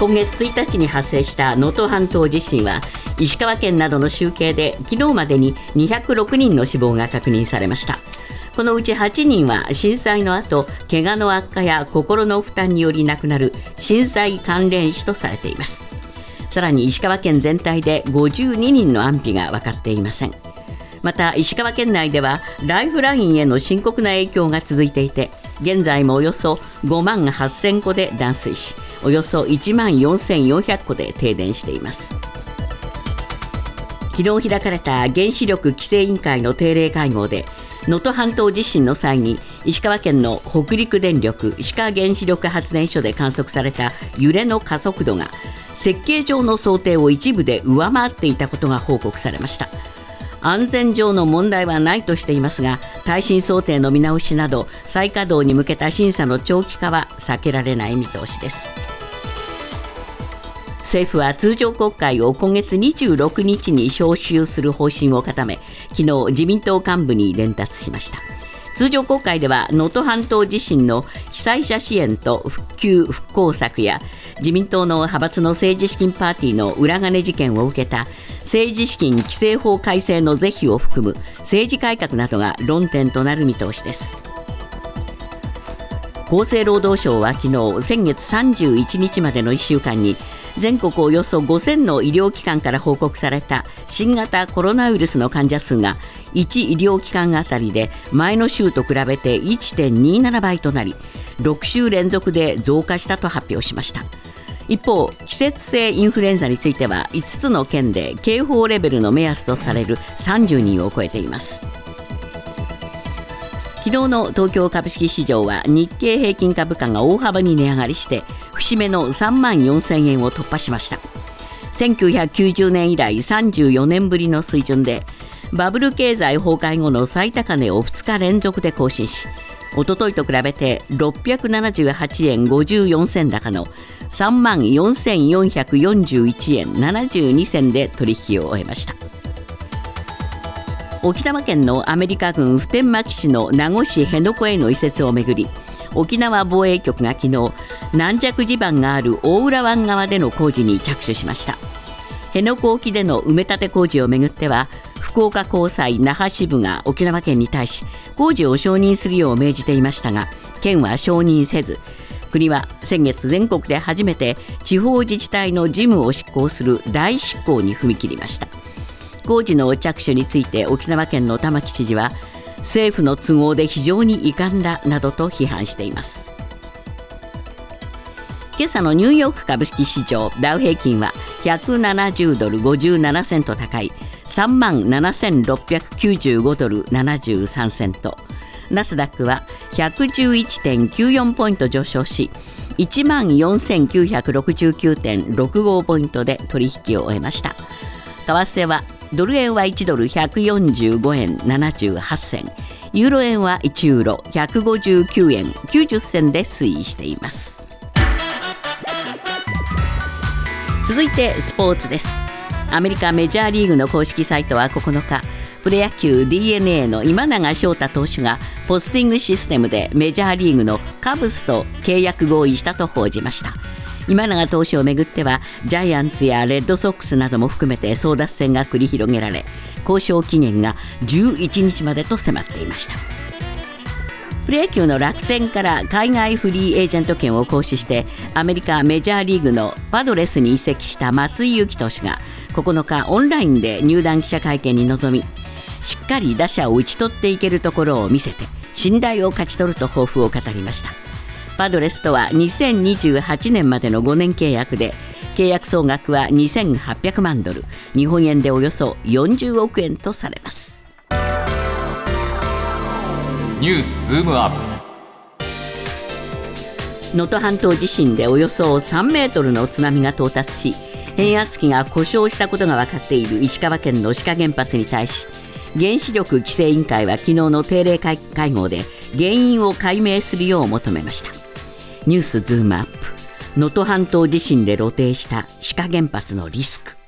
今月1日に発生した能登半島地震は石川県などの集計で昨日までに206人の死亡が確認されました。このうち8人は震災の後怪我の悪化や心の負担により亡くなる震災関連死とされています。さらに石川県全体で52人の安否が分かっていません。また石川県内ではライフラインへの深刻な影響が続いていて現在もおよそ5万8000戸で断水しおよそ1万4400戸で停電しています。昨日開かれた原子力規制委員会の定例会合で能登半島地震の際に石川県の北陸電力石川原子力発電所で観測された揺れの加速度が設計上の想定を一部で上回っていたことが報告されました。安全上の問題はないとしていますが耐震想定の見直しなど再稼働に向けた審査の長期化は避けられない見通しです。政府は通常国会を今月26日に召集する方針を固め昨日自民党幹部に伝達しました。通常国会では能登半島地震の被災者支援と復旧・復興策や自民党の派閥の政治資金パーティーの裏金事件を受けた政治資金規正法改正の是非を含む政治改革などが論点となる見通しです。厚生労働省は昨日先月31日までの1週間に全国およそ5000の医療機関から報告された新型コロナウイルスの患者数が1医療機関あたりで前の週と比べて1.27倍となり6週連続で増加したと発表しました。一方季節性インフルエンザについては5つの県で警報レベルの目安とされる30人を超えています。昨日の東京株式市場は日経平均株価が大幅に値上がりして節目の3万4000円を突破しました。1990年以来34年ぶりの水準でバブル経済崩壊後の最高値を2日連続で更新しおとといと比べて678円54銭高の3万4441円72銭で取引を終えました。沖縄県のアメリカ軍普天間基地の名護市辺野古への移設をめぐり沖縄防衛局が昨日軟弱地盤がある大浦湾側での工事に着手しました。辺野古沖での埋め立て工事をめぐっては福岡高裁那覇支部が沖縄県に対し工事を承認するよう命じていましたが県は承認せず国は先月全国で初めて地方自治体の事務を執行する大執行に踏み切りました工事の着手について沖縄県の玉城知事は政府の都合で非常に遺憾だなどと批判しています今朝のニューヨーク株式市場ダウ平均は170ドル57セント高い3万7695ドル73セント。ナスダックは111.94ポイント上昇し1万4969.65ポイントで取引を終えました。為替はドル円は1ドル145円78銭ユーロ円は1ユーロ159円90銭で推移しています。続いてスポーツです。アメリカメジャーリーグの公式サイトは9日プロ野球 d n a の今永昇太投手がポスティングシステムでメジャーリーグのカブスと契約合意したと報じました。今永投手をめぐってはジャイアンツやレッドソックスなども含めて争奪戦が繰り広げられ交渉期限が11日までと迫っていました。プロ野球の楽天から海外フリーエージェント権を行使してアメリカメジャーリーグのパドレスに移籍した松井裕樹投手が9日オンラインで入団記者会見に臨みしっかり打者を打ち取っていけるところを見せて信頼を勝ち取ると抱負を語りました。パドレスとは2028年までの5年契約で契約総額は2800万ドル日本円でおよそ40億円とされます。ニュースズームアップ。能登半島地震でおよそ3メートルの津波が到達し変圧器が故障したことが分かっている石川県の志賀原発に対し原子力規制委員会は昨日の定例会合で原因を解明するよう求めました。ニュースズームアップ。能登半島地震で露呈した志賀原発のリスク。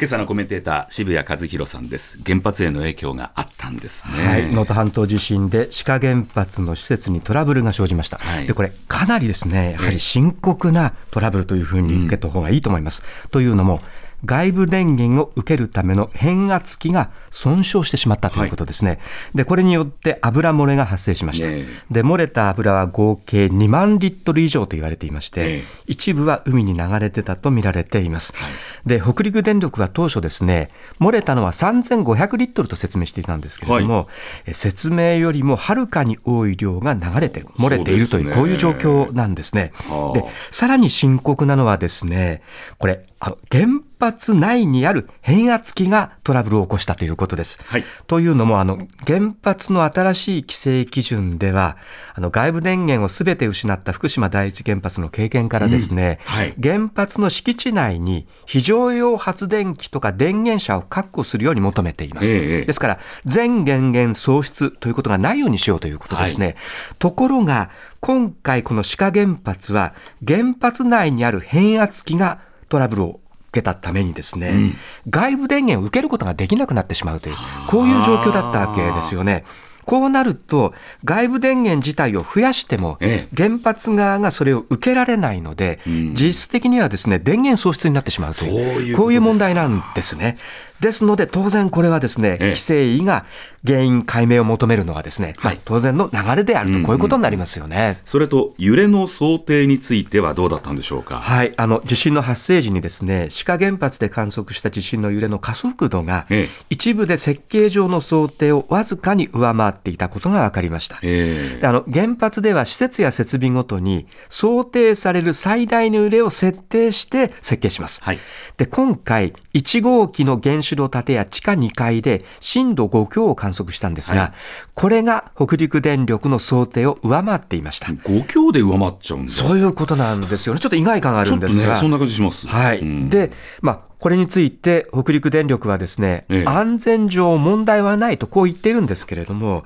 今朝のコメンテーター渋谷和弘さんです。原発への影響があったんですね。はい、能登半島地震で志賀原発の施設にトラブルが生じました、はい。でこれ、かなりですねやはり深刻なトラブルというふうに受けた方がいいと思います。というのも、外部電源を受けるための変圧器が損傷してしまったということですね、でこれによって油漏れが発生しました、ねで漏れた油は合計2万リットル以上と言われていまして、ええ。一部は海に流れてたと見られています。で、北陸電力は当初ですね、漏れたのは3500リットルと説明していたんですけれども、え説明よりもはるかに多い量が流れてる、漏れているという、ねこういう状況なんですね。はあ。で、さらに深刻なのはですね、これ、あの原発内にある変圧器がトラブルを起こしたということです。はいというのも、あの、原発の新しい規制基準では、あの、外部電源をすべて失った福島第一原発の経験からですね、うんはい原発の敷地内に非常用発電機とか電源車を確保するように求めています。ええですから、全電源喪失ということがないようにしようということですね。ところが、今回この志賀原発は、原発内にある変圧器がトラブルを受けたためにですね、外部電源を受けることができなくなってしまうという、こういう状況だったわけですよね。こうなると、外部電源自体を増やしても、ええ。原発側がそれを受けられないので、ん。実質的にはですね、電源喪失になってしまうという、こういう問題なんですね。ですので、当然これはですね、ええ。規制委が原因解明を求めるのはですね、はい。まあ当然の流れであると、こういうことになりますよね。それと揺れの想定についてはどうだったんでしょうか？はい、あの地震の発生時にですね、志賀原発で観測した地震の揺れの加速度が、ええ。一部で設計上の想定をわずかに上回っていたことが分かりました。ええ。であの原発では施設や設備ごとに想定される最大の揺れを設定して設計します。はい。で今回1号機の原子炉建屋地下2階で震度5強を観測したんですが、はいこれが北陸電力の想定を上回っていました。5強で上回っちゃうんだそういうことなんですよね。ちょっと意外感があるんですが。ねそんな感じしますはい。うんで、まあ、これについて北陸電力はですね、ええ安全上問題はないとこう言っているんですけれども、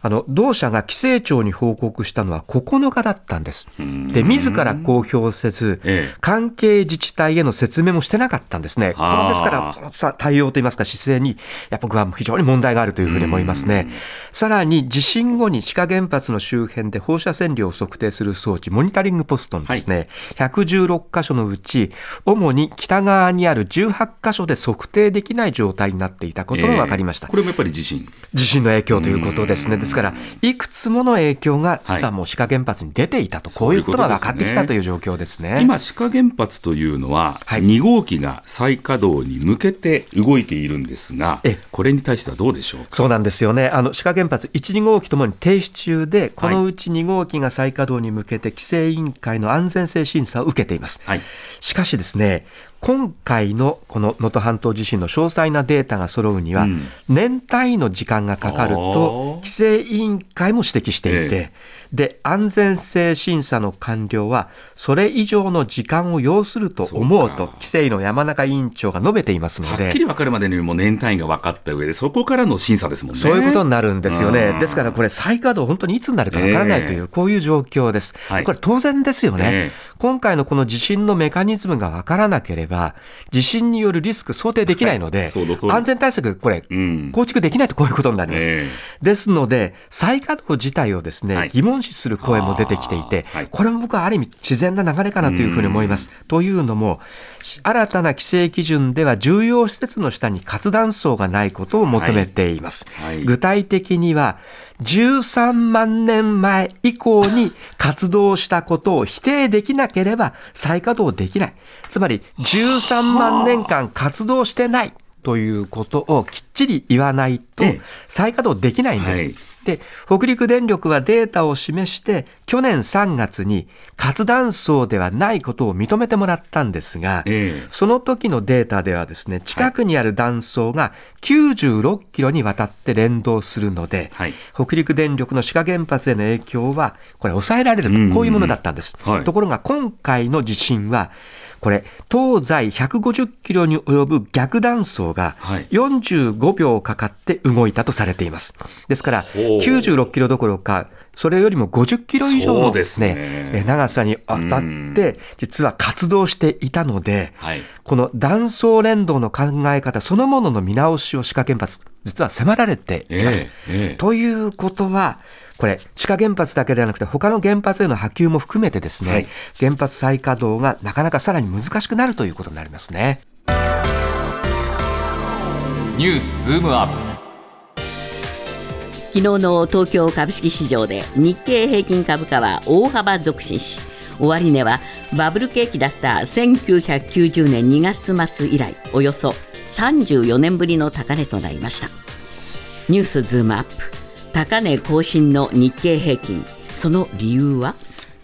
あの、同社が規制庁に報告したのは9日だったんです。で、自ら公表せず、ええ関係自治体への説明もしてなかったんですね。こはあのですから、そのさ対応といいますか姿勢に、やっぱ僕は非常に問題があるというふうに思いますね。さらに地震後に志賀原発の周辺で放射線量を測定する装置、モニタリングポストにですね、116箇所のうち、主に北側にある18箇所で測定できない状態になっていたことが分かりました。ええこれもやっぱり地震地震の影響ということですね。ですから、いくつもの影響が実はもう志賀原発に出ていたと、こういうことが分かってきたという状況ですね。今、志賀原発というのは、はい2号機が再稼働に向けて動いているんですがええ、これに対してはどうでしょうか？そうなんですよね。あの、志賀原発1、2号機ともに停止中で、このうち2号機が再稼働に向けて規制委員会の安全性審査を受けています。はいしかしですね、今回のこの能登半島地震の詳細なデータが揃うには、うん年単位の時間がかかると、規制委員会も指摘していて、えで、安全性審査の完了は、それ以上の時間を要すると思うと、規制委の山中委員長が述べていますので、はっきり分かるまでにもう年単位が分かった上で、そこからの審査ですもんね。そういうことになるんですよねう。んですからこれ再稼働本当にいつになるかわからないという、ええこういう状況です。はいこれ当然ですよね。え今回のこの地震のメカニズムがわからなければ、地震によるリスク想定できないので、はい安全対策これ、うん。構築できないとこういうことになります。えですので、再稼働自体をですね、はい。疑問視する声も出てきていて、これも僕はある意味自然な流れかなというふうに思います。というのも、新たな規制基準では重要施設の下に活断層がないことを求めています。具体的には、13万年前以降に活動したことを否定できなければ再稼働できない。つまり、13万年間活動してない。ということをきっちり言わないとええ再稼働できないんです。はいで、北陸電力はデータを示して、去年3月に活断層ではないことを認めてもらったんですが、ええ。その時のデータではですね、近くにある断層が96キロにわたって連動するので、はい。北陸電力の志賀原発への影響は、これ抑えられるうんうんうん。と、こういうものだったんです。はい。ところが今回の地震は、これ、東西150キロに及ぶ逆断層がはい。45秒かかって動いたとされています。ですから、ほう。96キロどころか、それよりも50キロ以上のですね。え長さに当たって、実は活動していたので、はい。この断層連動の考え方そのものの見直しを志賀原発、実は迫られています。ええええ。ということは、これ、地下原発だけではなくて、他の原発への波及も含めてですね、はい。原発再稼働がなかなかさらに難しくなるということになりますね。ニュースズームアップ。昨日の東京株式市場で日経平均株価は大幅続伸し終値はバブル景気だった1990年2月末以来およそ34年ぶりの高値となりました。ニュースズームアップ高値更新の日経平均。その理由は？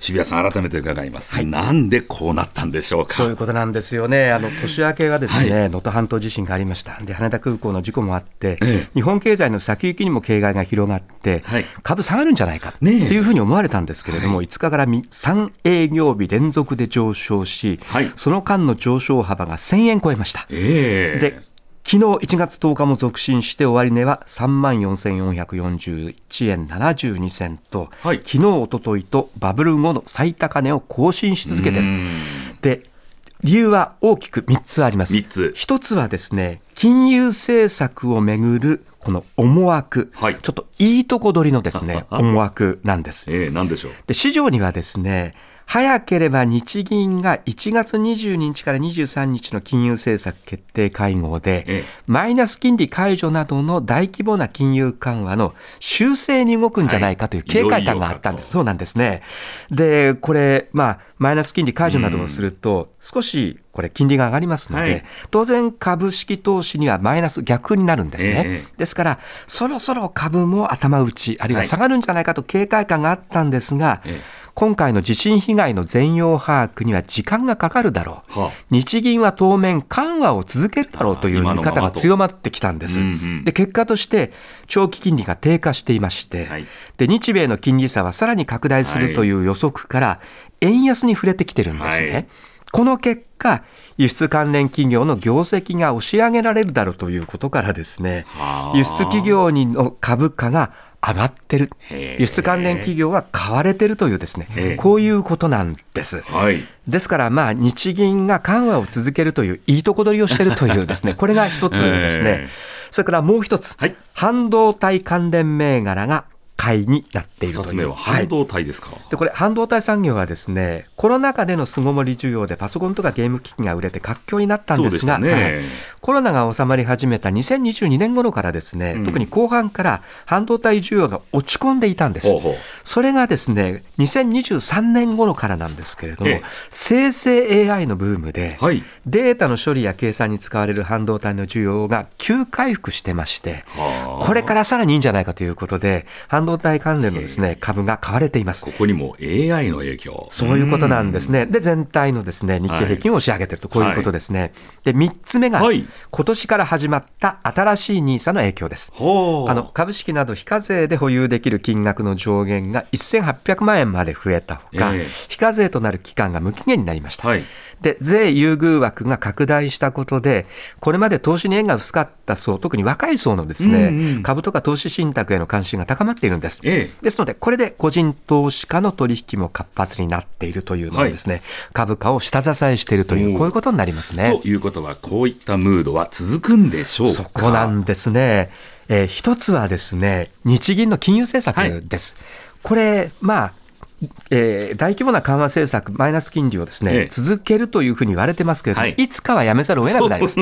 渋谷さん改めて伺います、なんでこうなったんでしょうか？そういうことなんですよね。あの年明けがですね、能登半島地震がありました。で、羽田空港の事故もあって、ええ。日本経済の先行きにも警戒が広がって、はい。株下がるんじゃないかっていうふうに思われたんですけれども、5日から3営業日連続で上昇し、はい。その間の上昇幅が1000円超えました。ええ。で昨日1月10日も続伸して終値は3万4441円72銭と、はい。昨日一昨日とバブル後の最高値を更新し続けている。うん。で理由は大きく3つあります。三つ。一つはですね、金融政策をめぐるこの思惑、はい。ちょっといいとこ取りのですね、思惑なんです。ええなんでしょう。で市場にはですね早ければ日銀が1月22日から23日の金融政策決定会合で、ええ。マイナス金利解除などの大規模な金融緩和の修正に動くんじゃないかという警戒感があったんです。はいそうなんですね。で、これ、まあ、マイナス金利解除などをすると、少しこれ、金利が上がりますので、はい。当然、株式投資にはマイナス逆になるんですね。ええ。ですから、そろそろ株も頭打ち、あるいははい。下がるんじゃないかと警戒感があったんですが、ええ今回の地震被害の全容把握には時間がかかるだろう。はあ日銀は当面緩和を続けるだろうという見方が強まってきたんです。うんうんで結果として長期金利が低下していまして、はいで日米の金利差はさらに拡大するという予測から円安に触れてきてるんですね。はいこの結果輸出関連企業の業績が押し上げられるだろうということからですねはあ輸出企業にの株価が上がってる。輸出関連企業は買われてるというですねこういうことなんです。はい。ですから、まあ、日銀が緩和を続けるという、いいとこ取りをしているというですね、これが一つですね。ええ。それからもう一つ。はい、半導体関連銘柄が買いになっているという。半導体ですか、でこれ半導体産業はですねコロナ禍での巣ごもり需要でパソコンとかゲーム機器が売れて活況になったんですがね。はい。コロナが収まり始めた2022年頃からですね、うん。特に後半から半導体需要が落ち込んでいたんです。それがですね2023年頃からなんですけれどもええ。生成 AI のブームで、はい。データの処理や計算に使われる半導体の需要が急回復してましてはあ。これからさらにいいんじゃないかということで半導体関連のですね株が買われています。ここにも AI の影響。そういうことなんですね。で、全体のですね、日経平均を押し上げてると、こういうことですね。で、3つ目が、はい。今年から始まった新しい NISA の影響です。あの株式など非課税で保有できる金額の上限が1800万円まで増えたほか、ええ。非課税となる期間が無期限になりました。はいで税優遇枠が拡大したことで、これまで投資に縁が薄かった層、特に若い層のですね、うんうん株とか投資信託への関心が高まっているんです。ええですので、これで個人投資家の取引も活発になっているというのはですね、株価を下支えしているという、こういうことになりますね。ということはこういったムードは続くんでしょうかそこなんですね。えー一つはですね、日銀の金融政策です。これ、まあ、えー大規模な緩和政策、マイナス金利をですね、ええ。続けるというふうに言われてますけれども、はい。い、つかはやめざるを得なくなります。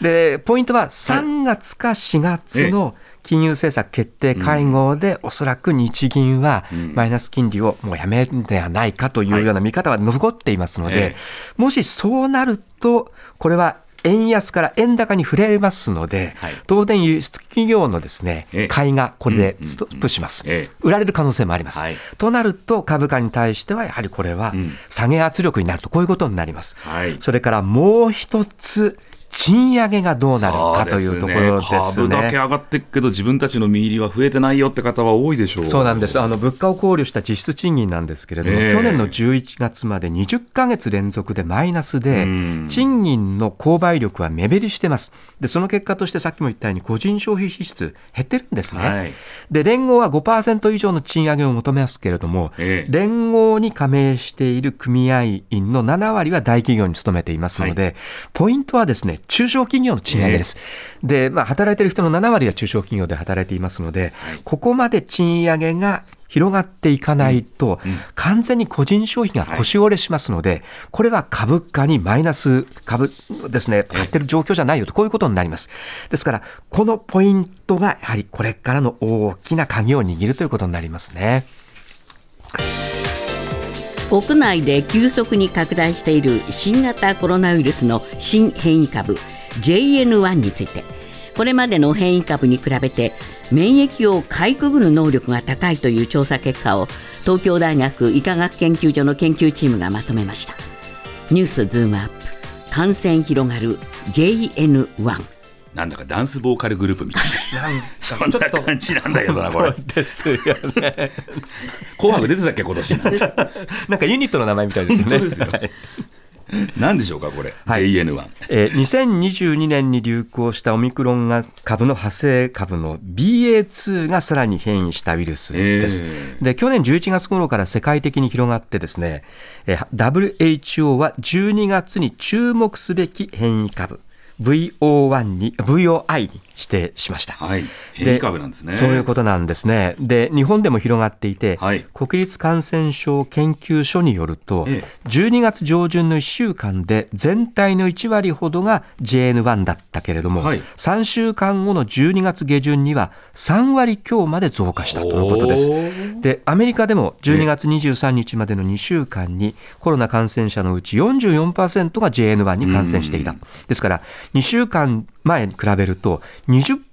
で、ポイントは3月か4月の金融政策決定会合で、おそらく日銀はうん。マイナス金利をもうやめるんではないかというような見方は残っていますので、ええもしそうなると、これは円安から円高に触れますので、はい。当然輸出企業のですねええ、買いがこれでストップします。ええ。売られる可能性もあります。はい。となると株価に対してはやはりこれはうん。下げ圧力になるとこういうことになります。はい。それからもう一つ賃上げがどうなるかというところですね。株だけ上がっていくけど、自分たちの身入りは増えてないよって方は多いでしょう。そうなんです。あの、物価を考慮した実質賃金なんですけれども、ええ去年の11月まで20ヶ月連続でマイナスでうん、賃金の購買力は目減りしてます。で、その結果としてさっきも言ったように個人消費支出減ってるんですね。はいで、連合は5%以上の賃上げを求めますけれども、ええ連合に加盟している組合員の7割は大企業に勤めていますので、ポイントはですね、中小企業の賃上げです。で、まあ、働いている人の7割は中小企業で働いていますので、ここまで賃上げが広がっていかないと、完全に個人消費が腰折れしますので、これは株価にマイナス株ですね、買ってる状況じゃないよと、こういうことになります。ですから、このポイントがやはりこれからの大きな鍵を握るということになりますね。国内で急速に拡大している新型コロナウイルスの新変異株 JN1 について。これまでの変異株に比べて免疫をかいくぐる能力が高いという調査結果を東京大学医科学研究所の研究チームがまとめました。ニュースズームアップ。感染広がる JN1 なんだかダンスボーカルグループみたいな。なんかそんな感じなんだけどな、これ。ですよね。紅白出てたっけ、今年。なんかユニットの名前みたいですよね。本当ですよ何でしょうか、これ？はい JN1。えー2022年に流行したオミクロン株の派生株の BA.2 がさらに変異したウイルスです。えで去年11月頃から世界的に広がってですね、えー WHO は12月に注目すべき変異株 VO1 に VOI に指定しました。はい。変異株なんですね。そういうことなんですね。で、日本でも広がっていて、はい国立感染症研究所によると、え12月上旬の1週間で全体の1割ほどが JN1 だったけれども、はい3週間後の12月下旬には3割強まで増加したということですで、アメリカでも12月23日までの2週間にコロナ感染者のうち44%が JN1 に感染していた。ですから、2週間前に比べると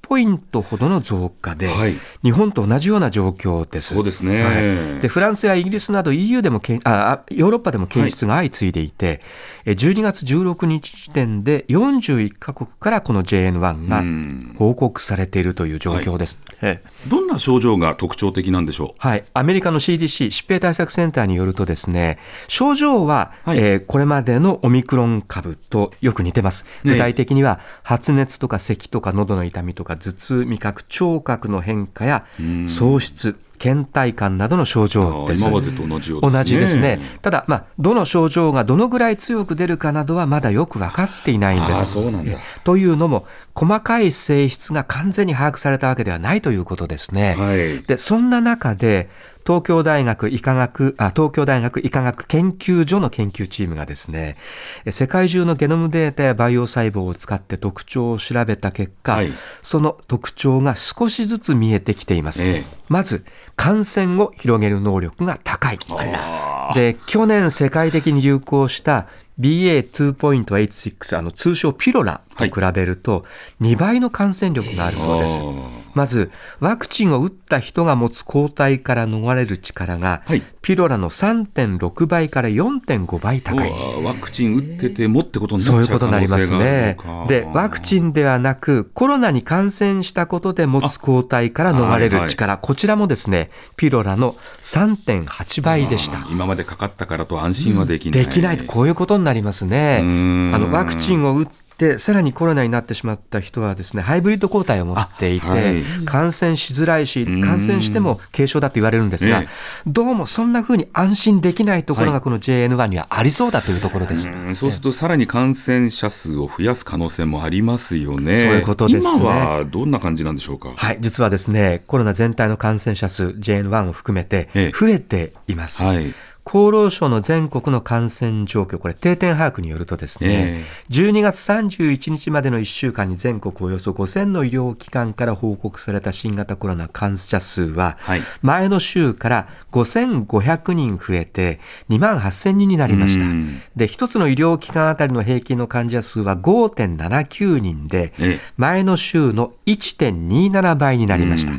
ポイントほどの増加で、はい。日本と同じような状況です。そうですね。はい。でフランスやイギリスなど EU でもけんああヨーロッパでも検出が相次いでいて、え12月16日時点で41カ国からこの JN1 がうん。報告されているという状況です。ええ。どんな症状が特徴的なんでしょはい、アメリカの CDC 疾病対策センターによるとですね症状は、はい。えーこれまでのオミクロン株とよく似てます。ね具体的には発熱とか咳とか喉の痛みとか頭痛味覚聴覚の変化やん。喪失倦怠感などの症う状です今までと同じようですね。同じですね。ただ、まあ、どの症状がどのぐらい強く出るかなどはまだよく分かっていないんです。ああそうなんだえというのも、細かい性質が完全に把握されたわけではないということですね。はい。で、そんな中で、東京大学医科学、あ、東京大学医科学研究所の研究チームがですね、え世界中のゲノムデータや培養細胞を使って特徴を調べた結果、はいその特徴が少しずつ見えてきています。ええまず、感染を広げる能力が高い。あで、去年世界的に流行した BA.2.86、あの通称ピロラと比べると2倍の感染力があるそうですあ。ーまず、ワクチンを打った人が持つ抗体から逃れる力が、はいピロラの3.6倍から4.5倍高い。ワクチン打っててもってことになそういうっちゃう可ことになりますね。で、ワクチンではなく、コロナに感染したことで持つ抗体から逃れる力、こちらもですね、ピロラの3.8倍でした今までかかったからと安心はできない。できないと、こういうことになりますね。んあのワクチンを打って、さらにコロナになってしまった人はですね、ハイブリッド抗体を持っていて、あはい感染しづらいし、ん感染しても軽症だと言われるんですが、えどうもそんな風に安心できないところがこの JN1 にはありそうだというところです。うんそうするとさらに感染者数を増やす可能性もありますよね。そういうことですね今はどんな感じなんでしょうか？はい、実はですね、コロナ全体の感染者数 JN1 を含めてええ増えています。はい。厚労省の全国の感染状況、これ定点把握によるとですね、え12月31日までの1週間に全国およそ5000の医療機関から報告された新型コロナ感染者数は、はい前の週から5500人増えて2万8000人になりましたうん。で、一つの医療機関あたりの平均の患者数は5.79人でええ、前の週の1.27倍になりました。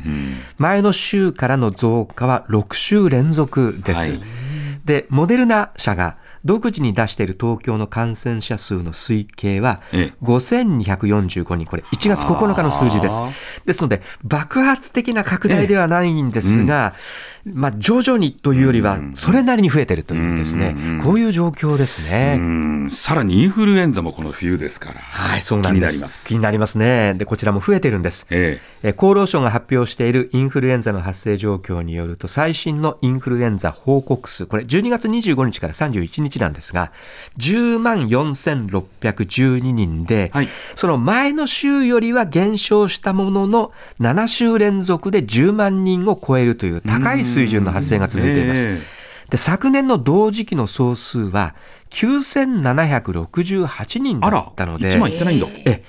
前の週からの増加は6週連続です。はいで、モデルナ社が独自に出している東京の感染者数の推計はええ。5245人、これ1月9日の数字です。ですので、爆発的な拡大ではないんですが、まあ、徐々にというよりは、それなりに増えてるというですねこういう状況ですうね。んさらにインフルエンザもこの冬ですから。はい、そうなんです。気になります。気になりますね。で、こちらも増えてるんです。ええー厚労省が発表しているインフルエンザの発生状況によると、最新のインフルエンザ報告数、これ12月25日から31日なんですが、10万4612人で、はいその前の週よりは減少したものの、7週連続で10万人を超えるという高い水準の発生が続いています。えで昨年の同時期の総数は9768人だったので、1万いってないんだ。え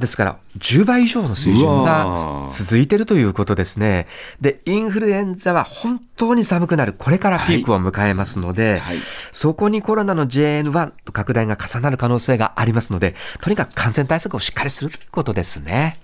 ですから、10倍以上の水準がー続いているということですね。で、インフルエンザは本当に寒くなる、これからピークを迎えますので、はいそこにコロナの JN1 と拡大が重なる可能性がありますので、とにかく感染対策をしっかりするということですね。